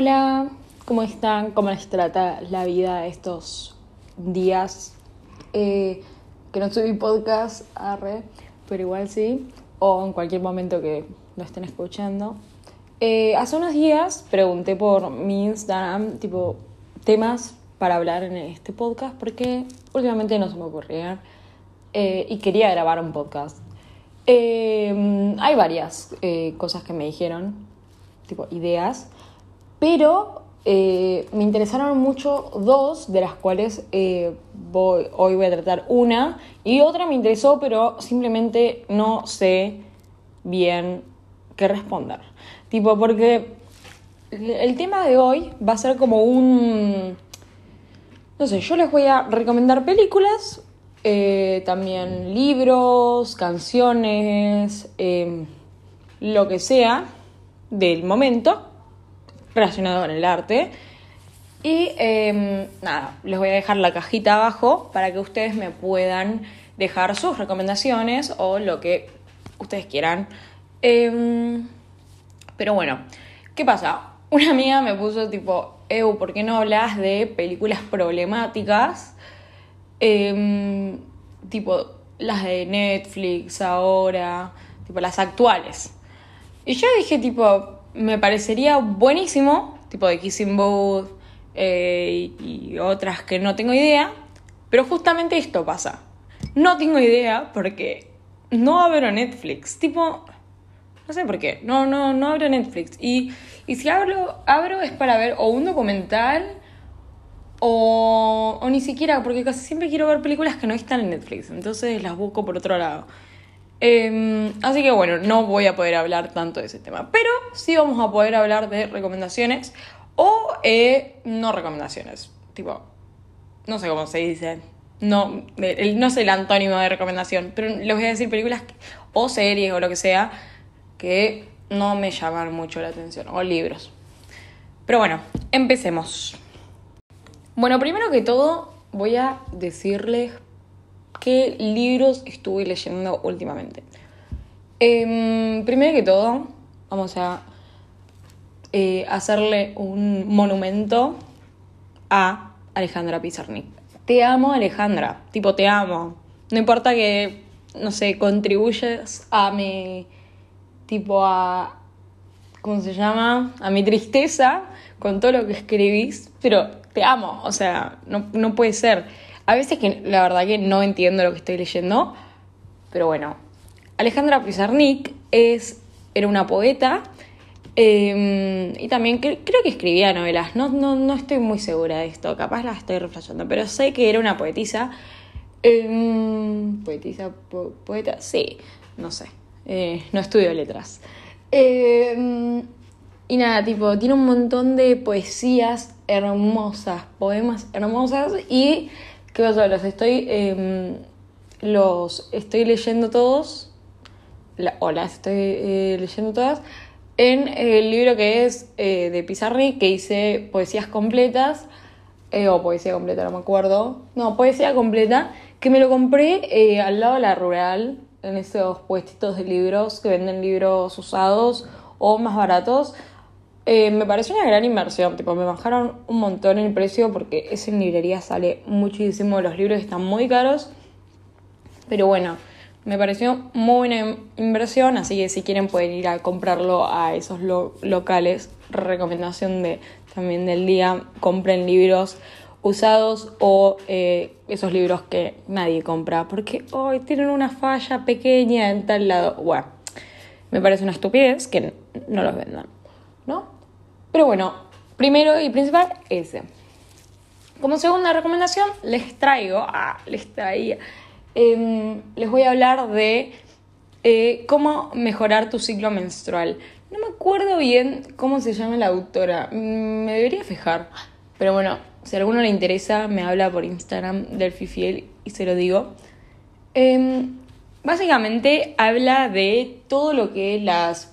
Hola, ¿cómo están? ¿Cómo les trata la vida estos días? Eh, que no subí podcast, arre, pero igual sí, o en cualquier momento que lo estén escuchando. Eh, hace unos días pregunté por mi Instagram, tipo, temas para hablar en este podcast, porque últimamente no se me ocurrían eh, y quería grabar un podcast. hay varias cosas que me dijeron, tipo, ideas pero eh, me interesaron mucho dos, de las cuales eh, hoy voy a tratar una, y otra me interesó, pero simplemente no sé bien qué responder. Tipo, porque el tema de hoy va a ser como un... No sé, yo les voy a recomendar películas, eh, también libros, canciones, lo que sea del momento relacionado con el arte. Y em, nada, les voy a dejar la cajita abajo para que ustedes me puedan dejar sus recomendaciones o lo que ustedes quieran. Em, pero bueno, ¿qué pasa? Una amiga me puso tipo, Eu, ¿por qué no hablas de películas problemáticas? Em, tipo las de Netflix ahora, tipo las actuales. Y yo dije tipo, me parecería buenísimo, tipo de Kissing Booth eh, y otras que no tengo idea, pero justamente esto pasa. No tengo idea porque no abro Netflix, tipo, no sé por qué, no, no, no abro Netflix. Y, y si abro, abro es para ver o un documental o, o ni siquiera, porque casi siempre quiero ver películas que no están en Netflix, entonces las busco por otro lado. Em, así que bueno, no voy a poder hablar tanto de ese tema, pero sí vamos a poder hablar de recomendaciones o eh, no recomendaciones. Tipo, no sé cómo se dice. No, no sé el antónimo de recomendación, pero les voy a decir películas o series o lo que sea que no me llaman mucho la atención, o libros. Pero bueno, empecemos. Bueno, primero que todo voy a decirles qué libros estuve leyendo últimamente. Em, primero que todo, vamos a eh, hacerle un monumento a Alejandra Pizarnik. Te amo, Alejandra. Tipo, te amo. No importa que, no sé, contribuyes a mi. tipo a. ¿Cómo se llama? A mi tristeza con todo lo que escribís, pero te amo. O sea, no, no puede ser. A veces que la verdad que no entiendo lo que estoy leyendo, pero bueno. Alejandra Pizarnik es, era una poeta em, y también creo que escribía novelas. No, no, no estoy muy segura de esto, capaz la estoy reflejando, pero sé que era una poetisa. Em, poetisa, poeta, sí, no sé. Eh, no estudio letras. Em, y nada, tipo, tiene un montón de poesías hermosas, poemas hermosas y ¿Qué? Los estoy, em, los estoy leyendo todos, o las estoy eh, leyendo todas, en el libro que es eh, de Pizarri, que hice poesías completas, eh, o poesía completa, no me acuerdo. No, poesía completa, que me lo compré al lado de la rural, en esos puestitos de libros que venden libros usados o más baratos. Eh, me pareció una gran inversión, tipo, me bajaron un montón el precio porque esa librería sale muchísimo, los libros están muy caros, pero bueno, me pareció muy buena inversión, así que si quieren pueden ir a comprarlo a esos locales. Recomendación de también del día, compren libros usados o eh, esos libros que nadie compra porque hoy tienen una falla pequeña en tal lado. Bueno, me parece una estupidez que no los vendan. ¿No? Pero bueno, primero y principal, ese. Como segunda recomendación, les traigo, ah, les traía, em, les voy a hablar de eh, cómo mejorar tu ciclo menstrual. No me acuerdo bien cómo se llama la autora, mm, me debería fijar, pero bueno, si a alguno le interesa, me habla por Instagram del Fifiel y se lo digo. Em, básicamente habla de todo lo que las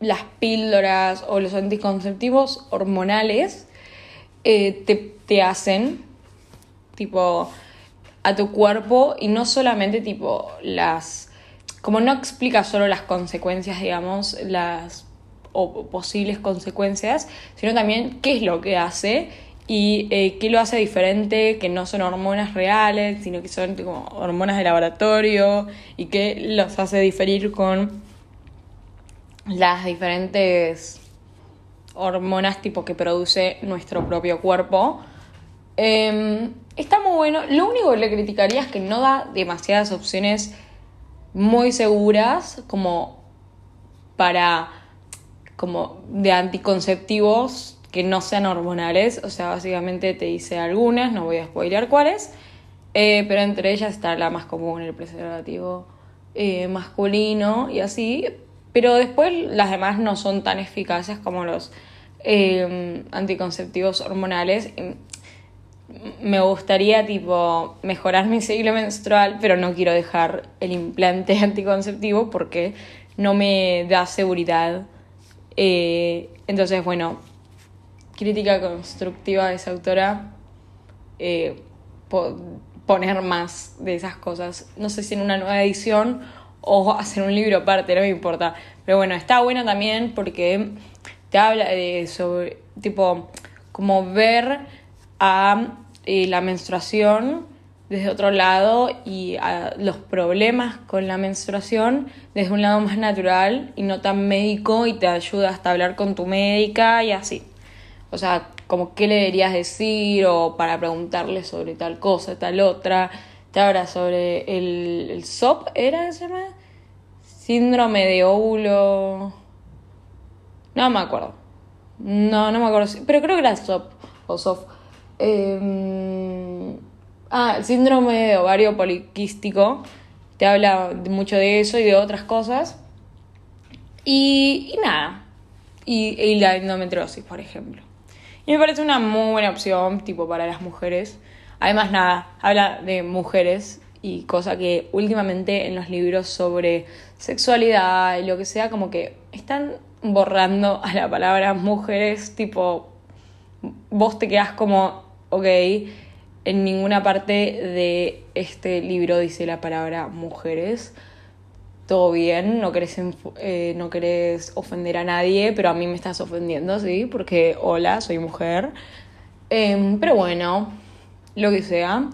las píldoras o los anticonceptivos hormonales eh, te, hacen, tipo, a tu cuerpo y no solamente, tipo, las... Como no explica solo las consecuencias, digamos, las o posibles consecuencias, sino también qué es lo que hace y eh, qué lo hace diferente, que no son hormonas reales, sino que son como hormonas de laboratorio y qué los hace diferir con las diferentes hormonas tipo que produce nuestro propio cuerpo. Em, está muy bueno. Lo único que le criticaría es que no da demasiadas opciones muy seguras como para como de anticonceptivos que no sean hormonales, o sea, básicamente te dice algunas, no voy a spoilear cuáles, eh, pero entre ellas está la más común, el preservativo eh, masculino y así, pero después las demás no son tan eficaces como los eh, anticonceptivos hormonales. Me gustaría tipo mejorar mi ciclo menstrual, pero no quiero dejar el implante anticonceptivo porque no me da seguridad. entonces, bueno, crítica constructiva de esa autora, eh, poner más de esas cosas. No sé si en una nueva edición o hacer un libro aparte, no me importa. Pero bueno, está bueno también porque te habla de sobre, tipo, como ver a eh, la menstruación desde otro lado y a los problemas con la menstruación desde un lado más natural y no tan médico y te ayuda hasta hablar con tu médica y así. O sea, como qué le deberías decir o para preguntarle sobre tal cosa, tal otra. Te habla sobre el, el SOP, ¿era se llama? Síndrome de óvulo. No me acuerdo. No, no me acuerdo. Pero creo que era SOP o SOF. Em, ah, el síndrome de ovario poliquístico. Te habla mucho de eso y de otras cosas. Y, y nada. Y, y la endometriosis, por ejemplo. Y me parece una muy buena opción, tipo, para las mujeres. Además, nada, habla de mujeres y cosa que últimamente en los libros sobre sexualidad y lo que sea, como que están borrando a la palabra mujeres, tipo, vos te quedás como, ok, en ninguna parte de este libro dice la palabra mujeres todo bien, no querés, eh, no ofender a nadie, pero a mí me estás ofendiendo, ¿sí? Porque hola, soy mujer. Em, pero bueno, lo que sea.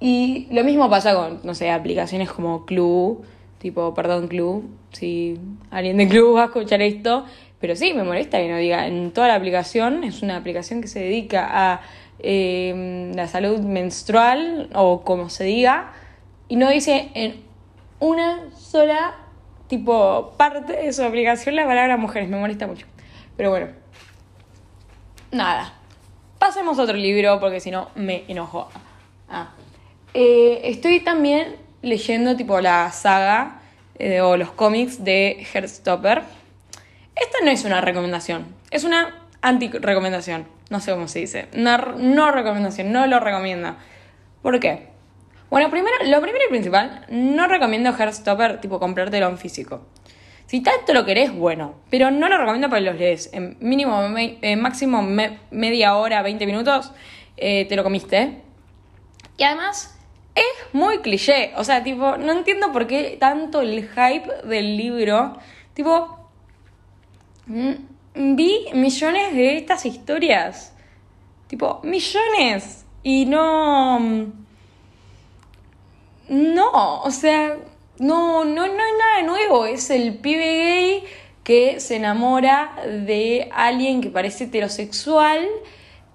Y lo mismo pasa con, no sé, aplicaciones como Club, tipo, perdón, Club, si alguien de Club va a escuchar esto, pero sí, me molesta que no diga, en toda la aplicación, es una aplicación que se dedica a em, la salud menstrual, o como se diga, y no dice en una sola tipo parte de su aplicación la palabra mujeres. Me molesta mucho. Pero bueno. Nada. Pasemos a otro libro porque si no me enojo. Ah. Eh, estoy también leyendo tipo la saga eh, o los cómics de Heartstopper. Esta no es una recomendación, es una anti-recomendación. No sé cómo se dice. No, no recomendación, no lo recomienda. ¿Por qué? Bueno, primero, lo primero y principal, no recomiendo Heartstopper tipo comprártelo en físico. Si tanto lo querés, bueno, pero no lo recomiendo para los lees. En mínimo, máximo media hora, 20 minutos, eh, te lo comiste. Y además, es muy cliché. O sea, tipo, no entiendo por qué tanto el hype del libro. Tipo, mm, vi millones de estas historias. Tipo, millones. Y no no, o sea, no, no, no hay nada nuevo. Es el pibe gay que se enamora de alguien que parece heterosexual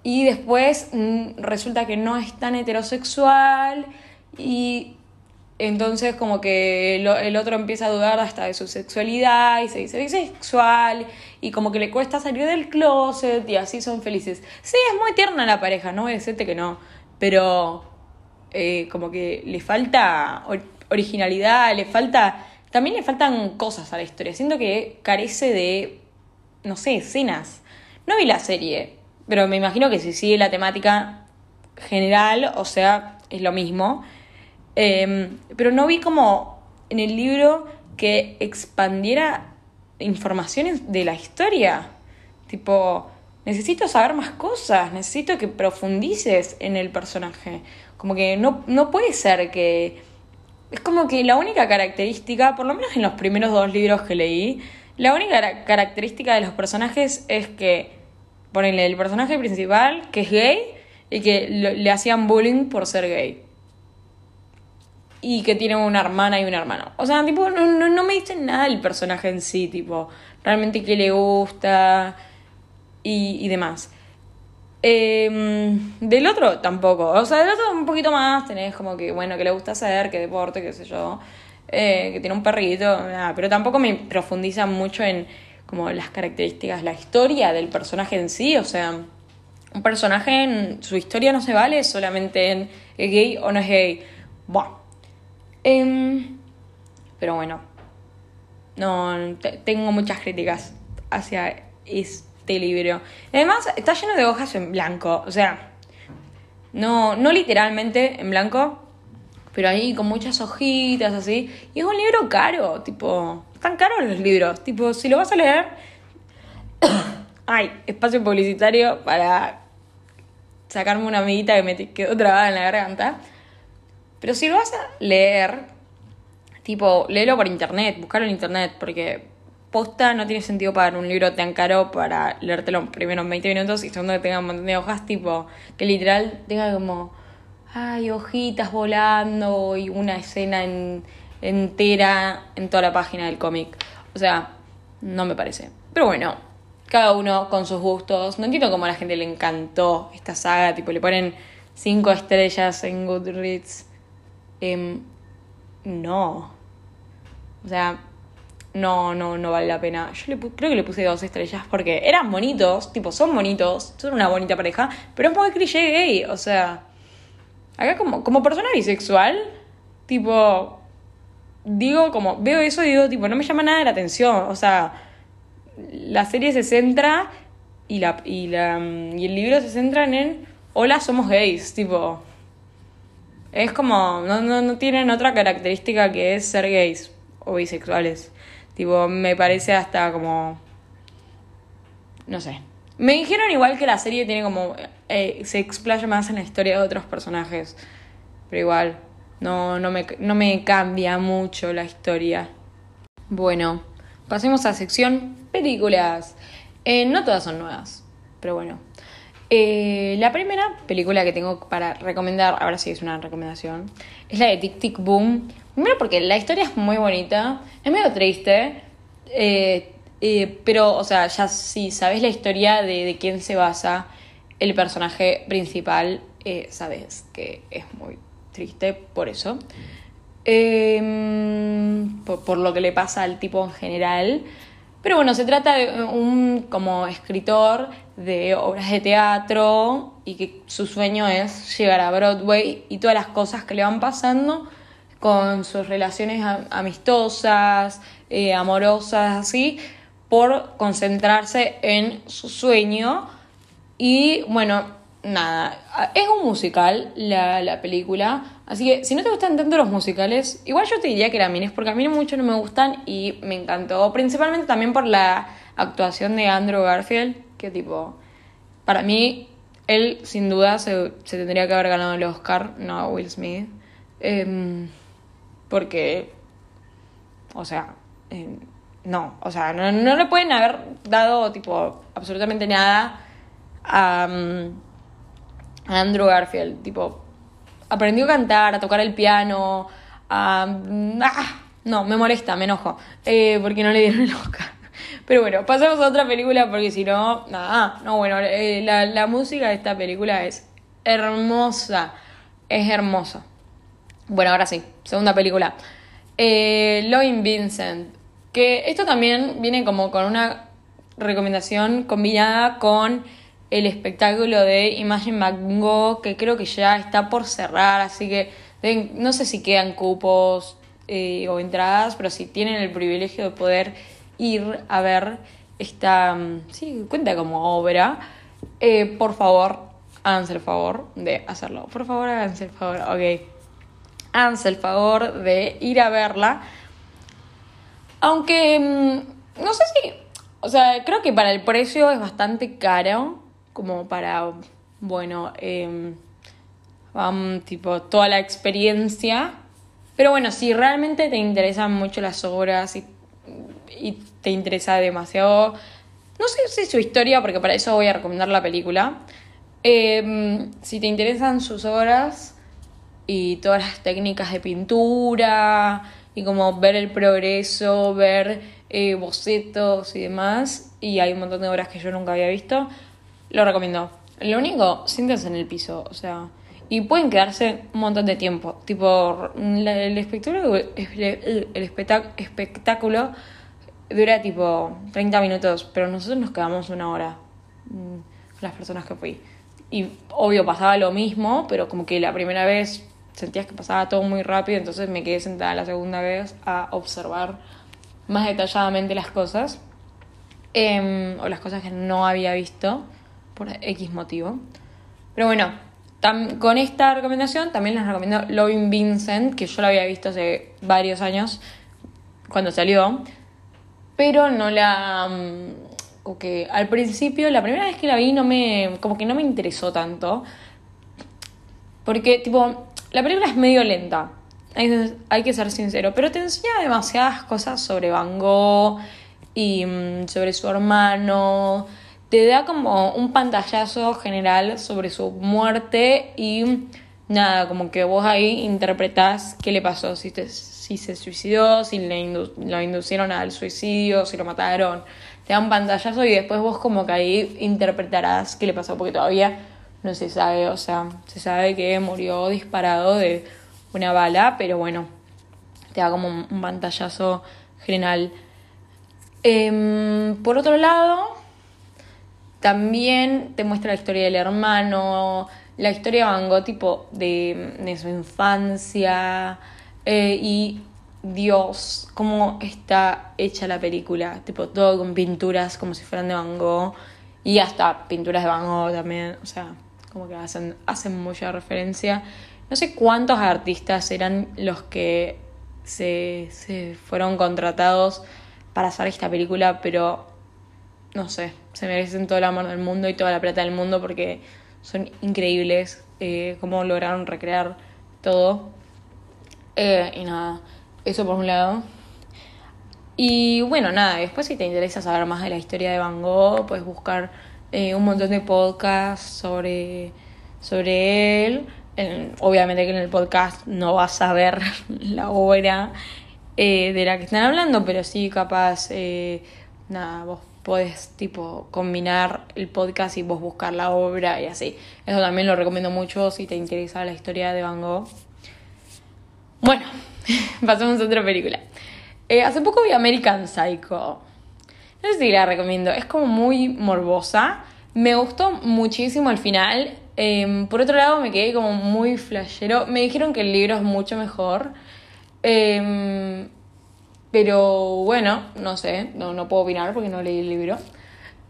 y después mm, resulta que no es tan heterosexual y entonces como que el otro empieza a dudar hasta de su sexualidad y se dice bisexual y como que le cuesta salir del closet y así son felices. Sí, es muy tierna la pareja, no voy a decirte que no, pero eh, como que le falta originalidad, le falta. También le faltan cosas a la historia. Siento que carece de. no sé, escenas. No vi la serie, pero me imagino que si sigue la temática general, o sea, es lo mismo. Em, pero no vi como en el libro que expandiera informaciones de la historia. Tipo, necesito saber más cosas, necesito que profundices en el personaje. Como que no, no puede ser que... Es como que la única característica, por lo menos en los primeros dos libros que leí, La única característica de los personajes es que, ponenle el personaje principal, que es gay, y que le hacían bullying por ser gay. Y que tiene una hermana y un hermano. O sea, tipo, no, no, me dicen nada el personaje en sí, tipo, realmente qué le gusta y, y demás. Em, del otro tampoco. O sea, del otro un poquito más. Tenés como que, bueno, que le gusta hacer, que deporte, qué sé yo. Eh, que tiene un perrito. pero tampoco me profundiza mucho en como las características, la historia del personaje en sí. O sea, un personaje en su historia no se vale solamente en es gay o no es gay. Buah. Em, pero bueno. No, tengo muchas críticas hacia esto este libro. Además, está lleno de hojas en blanco. O sea, no, no literalmente en blanco, pero ahí con muchas hojitas así. Y es un libro caro, tipo, están caros los libros. Tipo, si lo vas a leer. Ay, espacio publicitario para sacarme una amiguita que me quedó trabada en la garganta. Pero si lo vas a leer, tipo, léelo por internet, buscarlo en internet, porque posta no tiene sentido pagar un libro tan caro para leértelo primero en 20 minutos y segundo que tenga un montón de hojas, tipo, que literal tenga como, ay, hojitas volando y una escena entera en toda la página del cómic. O sea, no me parece. Pero bueno, cada uno con sus gustos. No entiendo cómo a la gente le encantó esta saga, tipo, le ponen 5 estrellas en Goodreads. Em, no. O sea, no, no, no vale la pena. Yo le creo que le puse dos estrellas porque eran bonitos, tipo, son bonitos, son una bonita pareja, pero es muy cliché gay, o sea, acá como, como persona bisexual, tipo, digo, como, veo eso y digo, tipo, no me llama nada la atención, o sea, la serie se centra y, la, y, la, y el libro se centra en, hola, somos gays, tipo, es como, no, no, no tienen otra característica que es ser gays o bisexuales. Tipo, me parece hasta como. No sé. Me dijeron igual que la serie tiene como. Eh, se explaya más en la historia de otros personajes. Pero igual, no, no, me, no me cambia mucho la historia. Bueno, pasemos a sección películas. Eh, no todas son nuevas, pero bueno. Eh, la primera película que tengo para recomendar, ahora sí es una recomendación, es la de Tic Tic Boom. Primero porque la historia es muy bonita, es medio triste, eh, eh, pero, o sea, ya si sabes la historia de, quién se basa el personaje principal, sabes que es muy triste por eso. Em, por lo que le pasa al tipo en general. Pero bueno, se trata de un como escritor de obras de teatro y que su sueño es llegar a Broadway y todas las cosas que le van pasando con sus relaciones amistosas, eh, amorosas, así, por concentrarse en su sueño. Y bueno, nada, es un musical la, la, película, así que si no te gustan tanto los musicales, igual yo te diría que la mires, porque a mí mucho no me gustan y me encantó, principalmente también por la actuación de Andrew Garfield, que tipo, para mí, él sin duda se, tendría que haber ganado el Oscar, no Will Smith, em, porque, o sea, em, no, o sea, no, no, le pueden haber dado tipo absolutamente nada a... Andrew Garfield, tipo, aprendió a cantar, a tocar el piano, a... Ah, no, me molesta, me enojo, eh, porque no le dieron el Oscar. Pero bueno, pasamos a otra película porque si no, nada, no, bueno, eh, la, la, música de esta película es hermosa, es hermosa. Bueno, ahora sí, segunda película. Eh, Vincent, que esto también viene como con una recomendación combinada con el espectáculo de Imagine Mango, que creo que ya está por cerrar, así que no sé si quedan cupos eh, o entradas, pero si tienen el privilegio de poder ir a ver esta, mm, sí, cuenta como obra, eh, por favor, háganse el favor de hacerlo. Por favor, háganse el favor, ok. Háganse el favor de ir a verla. Aunque, mm, no sé si, o sea, creo que para el precio es bastante caro como para, bueno, eh, tipo toda la experiencia. Pero bueno, si realmente te interesan mucho las obras y, y te interesa demasiado, no sé si su historia, porque para eso voy a recomendar la película. Em, si te interesan sus obras y todas las técnicas de pintura y como ver el progreso, ver eh, bocetos y demás, y hay un montón de obras que yo nunca había visto, lo recomiendo. Lo único, siéntense en el piso, o sea, y pueden quedarse un montón de tiempo. Tipo, el espectáculo, el espectáculo dura tipo 30 minutos, pero nosotros nos quedamos una hora mm, las personas que fui. Y obvio pasaba lo mismo, pero como que la primera vez sentías que pasaba todo muy rápido, entonces me quedé sentada la segunda vez a observar más detalladamente las cosas. Em, o las cosas que no había visto por X motivo. Pero bueno, con esta recomendación también les recomiendo Loving Vincent, que yo la había visto hace varios años cuando salió, pero no la... Como mm, que al principio, la primera vez que la vi, no me, como que no me interesó tanto. Porque, tipo, la película es medio lenta, hay, hay que ser sincero, pero te enseña demasiadas cosas sobre Van Gogh y mm, sobre su hermano te da como un pantallazo general sobre su muerte y nada, como que vos ahí interpretás qué le pasó, si, si se suicidó, si le lo inducieron al suicidio, si lo mataron. Te da un pantallazo y después vos como que ahí interpretarás qué le pasó, porque todavía no se sabe, o sea, se sabe que murió disparado de una bala, pero bueno, te da como un pantallazo general. Em, por otro lado, también te muestra la historia del hermano, la historia de Van Gogh, tipo de, su infancia eh, y Dios, cómo está hecha la película, tipo todo con pinturas como si fueran de Van Gogh y hasta pinturas de Van Gogh también, o sea, como que hacen, hacen mucha referencia. No sé cuántos artistas eran los que se, se fueron contratados para hacer esta película, pero no sé, se merecen todo el amor del mundo y toda la plata del mundo porque son increíbles eh, cómo lograron recrear todo. Eh, y nada, eso por un lado. Y bueno, nada, después si te interesa saber más de la historia de Van Gogh, puedes buscar eh, un montón de podcasts sobre, sobre él. obviamente que en el podcast no vas a ver la obra de la que están hablando, pero sí capaz, nada, vos puedes tipo combinar el podcast y vos buscar la obra y así. Eso también lo recomiendo mucho si te interesa la historia de Van Gogh. Bueno, pasamos a otra película. Eh, hace poco vi American Psycho. No sé la recomiendo, es como muy morbosa. Me gustó muchísimo al final. Em, por otro lado, me quedé como muy flashero. Me dijeron que el libro es mucho mejor. Eh, pero bueno, no sé, no, no puedo opinar porque no leí el libro.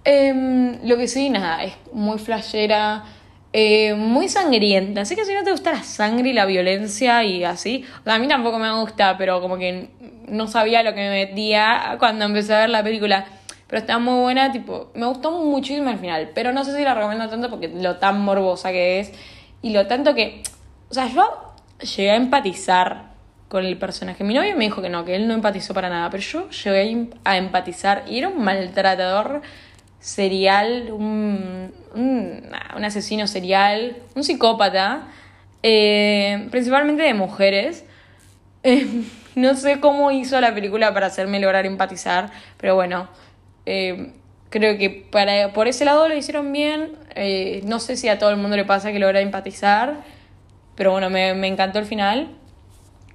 Em, lo que sí, nada, es muy flashera, eh, muy sangrienta. Así que si no te gusta la sangre y la violencia y así, a mí tampoco me gusta, pero como que no sabía lo que me metía cuando empecé a ver la película. Pero está muy buena, tipo, me gustó muchísimo al final, pero no sé si la recomiendo tanto porque lo tan morbosa que es y lo tanto que, o sea, yo llegué a empatizar con el personaje. Mi novio me dijo que no, que él no empatizó para nada, pero yo llegué a empatizar y era un maltratador serial, un, un, asesino serial, un psicópata, eh, principalmente de mujeres. Eh, no sé cómo hizo la película para hacerme lograr empatizar, pero bueno, eh, creo que para, por ese lado lo hicieron bien. no sé si a todo el mundo le pasa que logra empatizar, pero bueno, me, me encantó el final.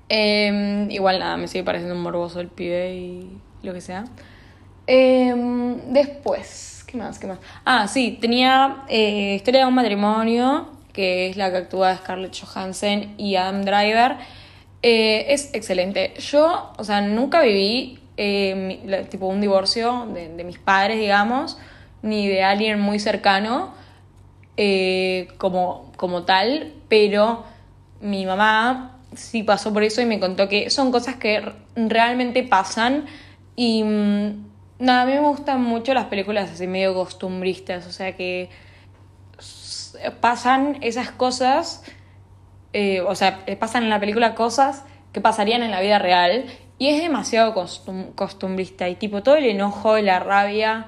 Em, igual nada, me sigue pareciendo un morboso el pibe y lo que sea. Em, después, ¿qué más? ¿Qué más? Ah, sí, tenía eh, Historia de un matrimonio, que es la que actúa Scarlett Johansson y Adam Driver. Eh, es excelente. Yo, o sea, nunca viví eh, tipo un divorcio de, de, mis padres, digamos, ni de alguien muy cercano como, como tal, pero mi mamá sí pasó por eso y me contó que son cosas que realmente pasan y mm, nada, a mí me gustan mucho las películas así medio costumbristas, o sea que pasan esas cosas, eh, o sea, pasan en la película cosas que pasarían en la vida real y es demasiado costumbrista y tipo todo el enojo, la rabia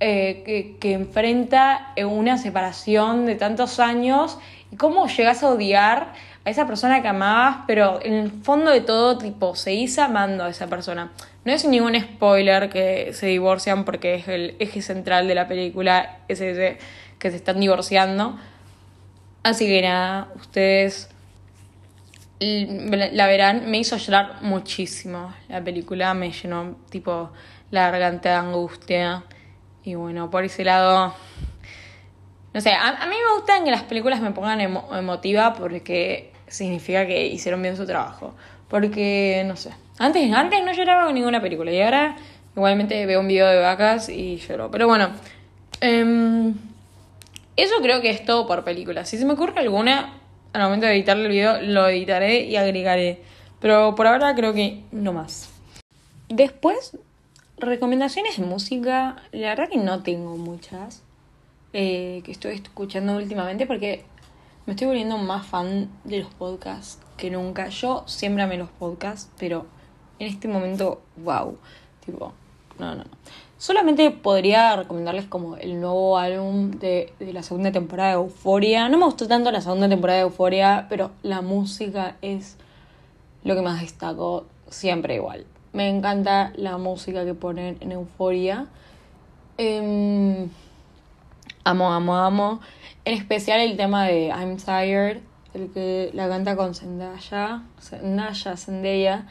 eh, que, que, enfrenta una separación de tantos años y cómo llegas a odiar a esa persona que amabas, pero en el fondo de todo, tipo, seguís amando a esa persona. No es ningún spoiler que se divorcian porque es el eje central de la película, es ese que se están divorciando. Así que nada, ustedes la verán, me hizo llorar muchísimo. La película me llenó tipo la garganta de angustia. Y bueno, por ese lado, no sé, a, mí me gustan que las películas me pongan emotiva porque significa que hicieron bien su trabajo. Porque, no sé, antes, antes no lloraba con ninguna película y ahora igualmente veo un video de vacas y lloro. Pero bueno, em, eso creo que es todo por película. Si se me ocurre alguna, al momento de editar el video lo editaré y agregaré. Pero por ahora creo que no más. Después, recomendaciones de música. La verdad que no tengo muchas. Eh, que estoy escuchando últimamente porque me estoy volviendo más fan de los podcasts que nunca. Yo siempre amé los podcasts, pero en este momento, wow. Tipo, no, no, no. Solamente podría recomendarles como el nuevo álbum de, la segunda temporada de Euforia. No me gustó tanto la segunda temporada de Euforia, pero la música es lo que más destaco siempre igual. Me encanta la música que ponen en Euforia. Em, amo, amo, amo. En especial el tema de I'm Tired, el que la canta con Zendaya. Zendaya, Zendaya.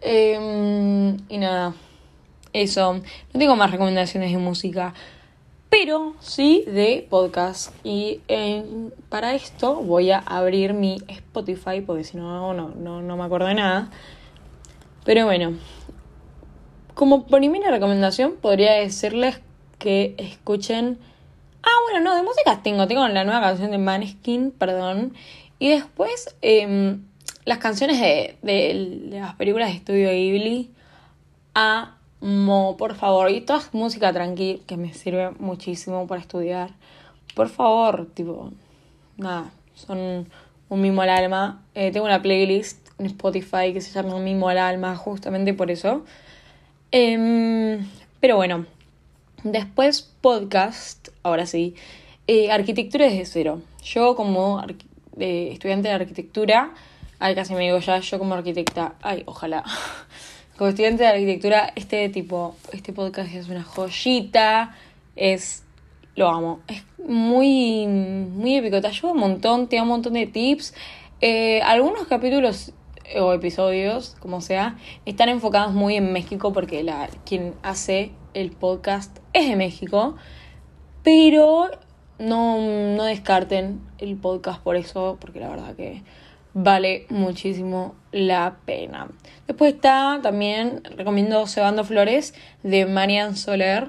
Em, y nada eso. No tengo más recomendaciones de música, pero sí de podcast. Y para esto voy a abrir mi Spotify, porque si no, no, no, no me acuerdo de nada. Pero bueno, como primera recomendación podría decirles que escuchen... Ah, bueno, no, de música tengo. Tengo la nueva canción de Maneskin, perdón. Y después em, las canciones de, de, las películas de estudio Ghibli. A Mo, por favor, y toda música tranqui que me sirve muchísimo para estudiar. Por favor, tipo, nada, son un mimo al alma. Eh, tengo una playlist en Spotify que se llama Un mimo al alma, justamente por eso. Em, pero bueno, después podcast, ahora sí. Eh, arquitectura desde cero. Yo como eh, estudiante de arquitectura, ay, casi me digo ya, yo como arquitecta, ay, ojalá. Como estudiante de arquitectura, este tipo, este podcast es una joyita, es, lo amo, es muy, muy épico, te ayuda un montón, te da un montón de tips. Eh, algunos capítulos eh, o episodios, como sea, están enfocados muy en México porque la, quien hace el podcast es de México, pero no, no descarten el podcast por eso, porque la verdad que vale muchísimo la pena. Después está también, recomiendo Cebando Flores de Marian Soler,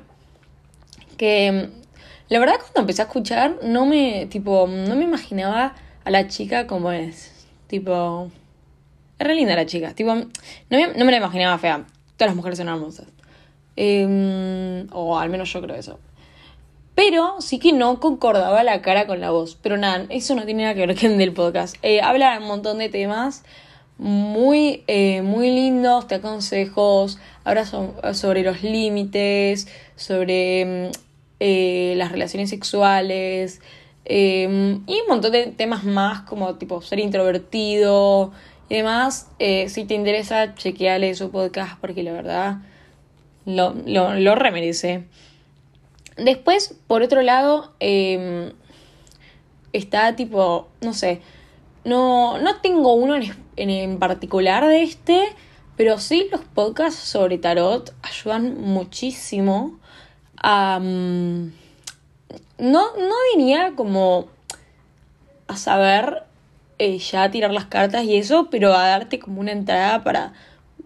que mm, la verdad cuando empecé a escuchar no me, tipo, no me imaginaba a la chica como es. Tipo, es re linda la chica. Tipo, no me, no me la imaginaba fea. Todas las mujeres son hermosas. Em, o al menos yo creo eso. Pero sí que no concordaba la cara con la voz. Pero nada, eso no tiene nada que ver con el podcast. Eh, habla un montón de temas muy, eh, muy lindos, te consejos, habla sobre los límites, sobre mm, eh, las relaciones sexuales em, y un montón de temas más como tipo ser introvertido y demás. si te interesa, chequeale su podcast porque la verdad lo, lo, lo remerece. Después, por otro lado, em, está tipo, no sé, no, no tengo uno en, en, particular de este, pero sí los podcasts sobre tarot ayudan muchísimo a... Mm, no, no diría como a saber eh, ya tirar las cartas y eso, pero a darte como una entrada para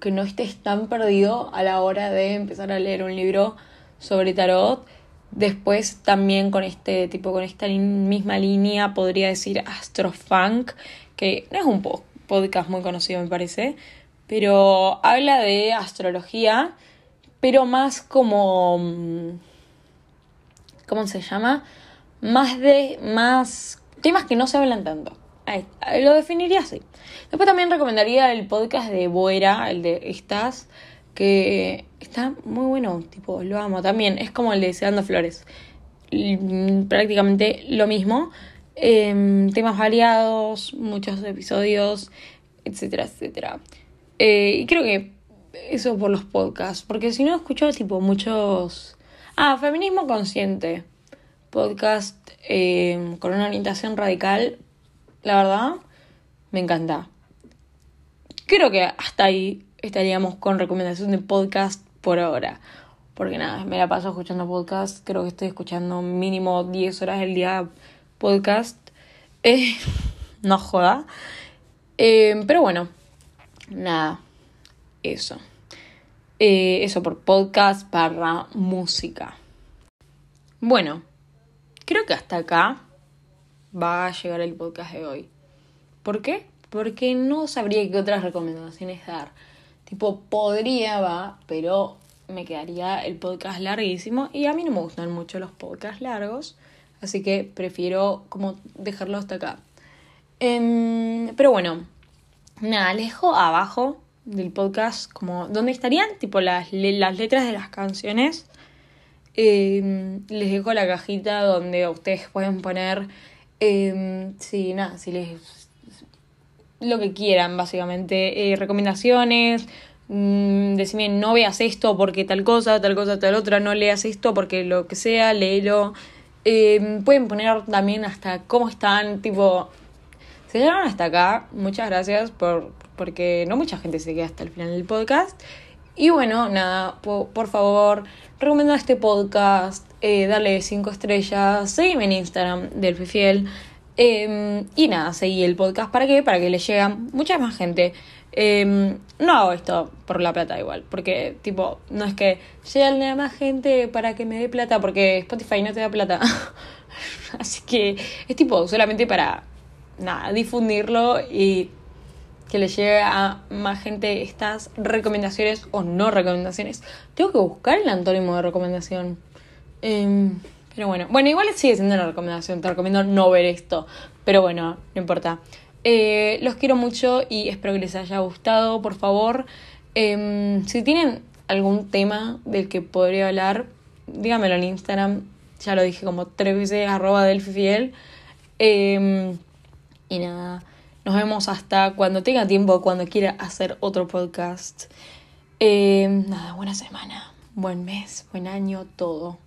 que no estés tan perdido a la hora de empezar a leer un libro sobre tarot Después también con este tipo, con esta misma línea, podría decir Astrofunk, que no es un podcast muy conocido me parece, pero habla de astrología, pero más como... Mm, ¿Cómo se llama? Más de... más temas que no se hablan tanto. lo definiría así. Después también recomendaría el podcast de Boera, el de Estás, que está muy bueno, tipo, lo amo también. Es como el de Sedando Flores. Prácticamente lo mismo. Em, temas variados, muchos episodios, etcétera, etcétera. Eh, y creo que eso por los podcasts, porque si no escucho tipo muchos... Ah, Feminismo Consciente, podcast em, con una orientación radical, la verdad, me encanta. Creo que hasta ahí estaríamos con recomendación de podcast por ahora. Porque nada, me la paso escuchando podcast. Creo que estoy escuchando mínimo 10 horas al día podcast. Eh, no joda. Eh, pero bueno, nada, eso. Eh, eso por podcast para música. Bueno, creo que hasta acá va a llegar el podcast de hoy. ¿Por qué? Porque no sabría qué otras recomendaciones dar. Tipo, podría, va, pero me quedaría el podcast larguísimo y a mí no me gustan mucho los podcasts largos, así que prefiero como dejarlo hasta acá. Em, pero bueno, nada, dejo abajo del podcast como donde estarían tipo las, las letras de las canciones. Em, les dejo la cajita donde ustedes pueden poner, eh, sí, nada, si les lo que quieran, básicamente. Eh, recomendaciones, mmm, decime no veas esto porque tal cosa, tal cosa, tal otra, no leas esto porque lo que sea, léelo. Eh, pueden poner también hasta cómo están, tipo, se llegaron hasta acá, muchas gracias por, porque no mucha gente se queda hasta el final del podcast. Y bueno, nada, por, favor, recomienda este podcast, eh, dale cinco estrellas, seguime en Instagram del Fiel. Em, y nada, seguí el podcast. ¿Para qué? Para que le llegue mucha más gente. Em, no hago esto por la plata igual, porque tipo, no es que llegue a más gente para que me dé plata, porque Spotify no te da plata. Así que es tipo solamente para, nada, difundirlo y que le llegue a más gente estas recomendaciones o no recomendaciones. Tengo que buscar el antónimo de recomendación. Eh, pero bueno, bueno, igual sigue siendo una recomendación, te recomiendo no ver esto, pero bueno, no importa. Eh, los quiero mucho y espero que les haya gustado, por favor. Em, si tienen algún tema del que podría hablar, dígamelo en Instagram, ya lo dije como tres veces, arroba delfifiel. Em, y nada, nos vemos hasta cuando tenga tiempo, cuando quiera hacer otro podcast. Em, nada, buena semana, buen mes, buen año, todo.